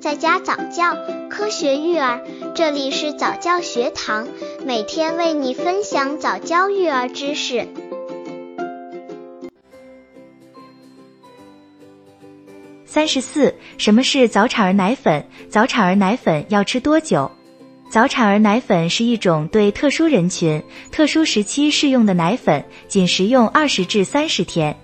在家早教，科学育儿，这里是早教学堂，每天为你分享早教育儿知识。三十四，什么是早产儿奶粉？早产儿奶粉要吃多久？早产儿奶粉是一种对特殊人群、特殊时期适用的奶粉，仅食用二十至三十天。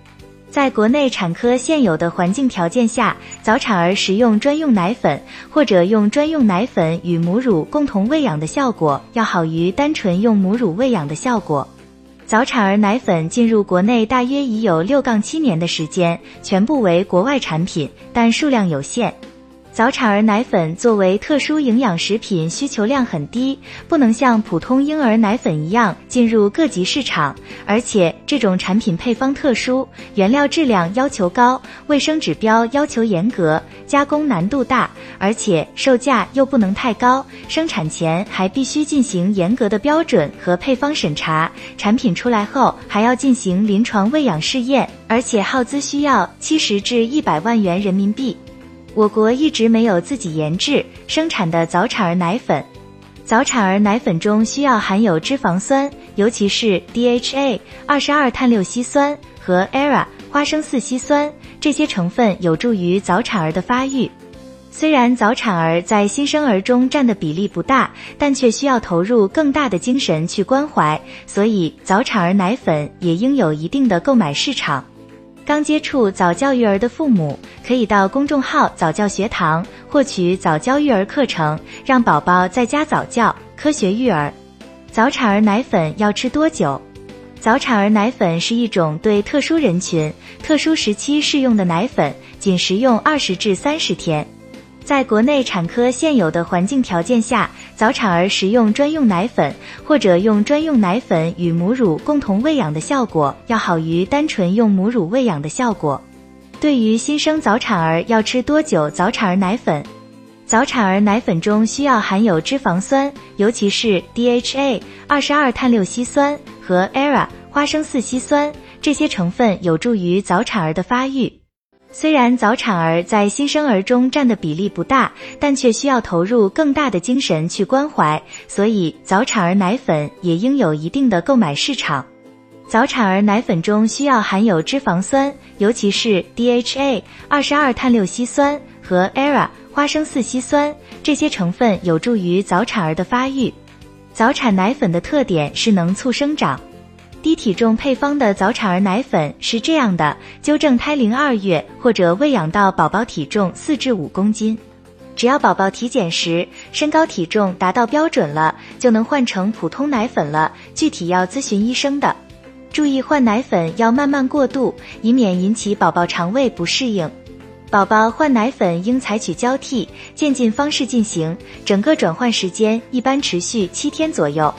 在国内产科现有的环境条件下，早产儿食用专用奶粉或者用专用奶粉与母乳共同喂养的效果要好于单纯用母乳喂养的效果。早产儿奶粉进入国内大约已有六杠七年的时间，全部为国外产品，但数量有限。早产儿奶粉作为特殊营养食品，需求量很低，不能像普通婴儿奶粉一样进入各级市场。而且这种产品配方特殊，原料质量要求高，卫生指标要求严格，加工难度大，而且售价又不能太高。生产前还必须进行严格的标准和配方审查，产品出来后还要进行临床喂养试验，而且耗资需要七十至一百万元人民币。我国一直没有自己研制生产的早产儿奶粉。早产儿奶粉中需要含有脂肪酸，尤其是 DHA 二十二碳六烯酸和 ERA 花生四烯酸，这些成分有助于早产儿的发育。虽然早产儿在新生儿中占的比例不大，但却需要投入更大的精神去关怀，所以早产儿奶粉也应有一定的购买市场。刚接触早教育儿的父母，可以到公众号早教学堂获取早教育儿课程，让宝宝在家早教，科学育儿。早产儿奶粉要吃多久？早产儿奶粉是一种对特殊人群、特殊时期适用的奶粉，仅食用二十至三十天。在国内产科现有的环境条件下，早产儿食用专用奶粉或者用专用奶粉与母乳共同喂养的效果要好于单纯用母乳喂养的效果。对于新生早产儿要吃多久早产儿奶粉？早产儿奶粉中需要含有脂肪酸，尤其是 DHA 二十二碳六烯酸和 ERA 花生四烯酸，这些成分有助于早产儿的发育。虽然早产儿在新生儿中占的比例不大，但却需要投入更大的精神去关怀，所以早产儿奶粉也应有一定的购买市场。早产儿奶粉中需要含有脂肪酸，尤其是 DHA 二十二碳六烯酸和 ERA 花生四烯酸，这些成分有助于早产儿的发育。早产奶粉的特点是能促生长。低体重配方的早产儿奶粉是这样的：纠正胎龄二月或者喂养到宝宝体重四至五公斤，只要宝宝体检时身高体重达到标准了，就能换成普通奶粉了。具体要咨询医生的。注意换奶粉要慢慢过渡，以免引起宝宝肠胃不适应。宝宝换奶粉应采取交替渐进方式进行，整个转换时间一般持续七天左右。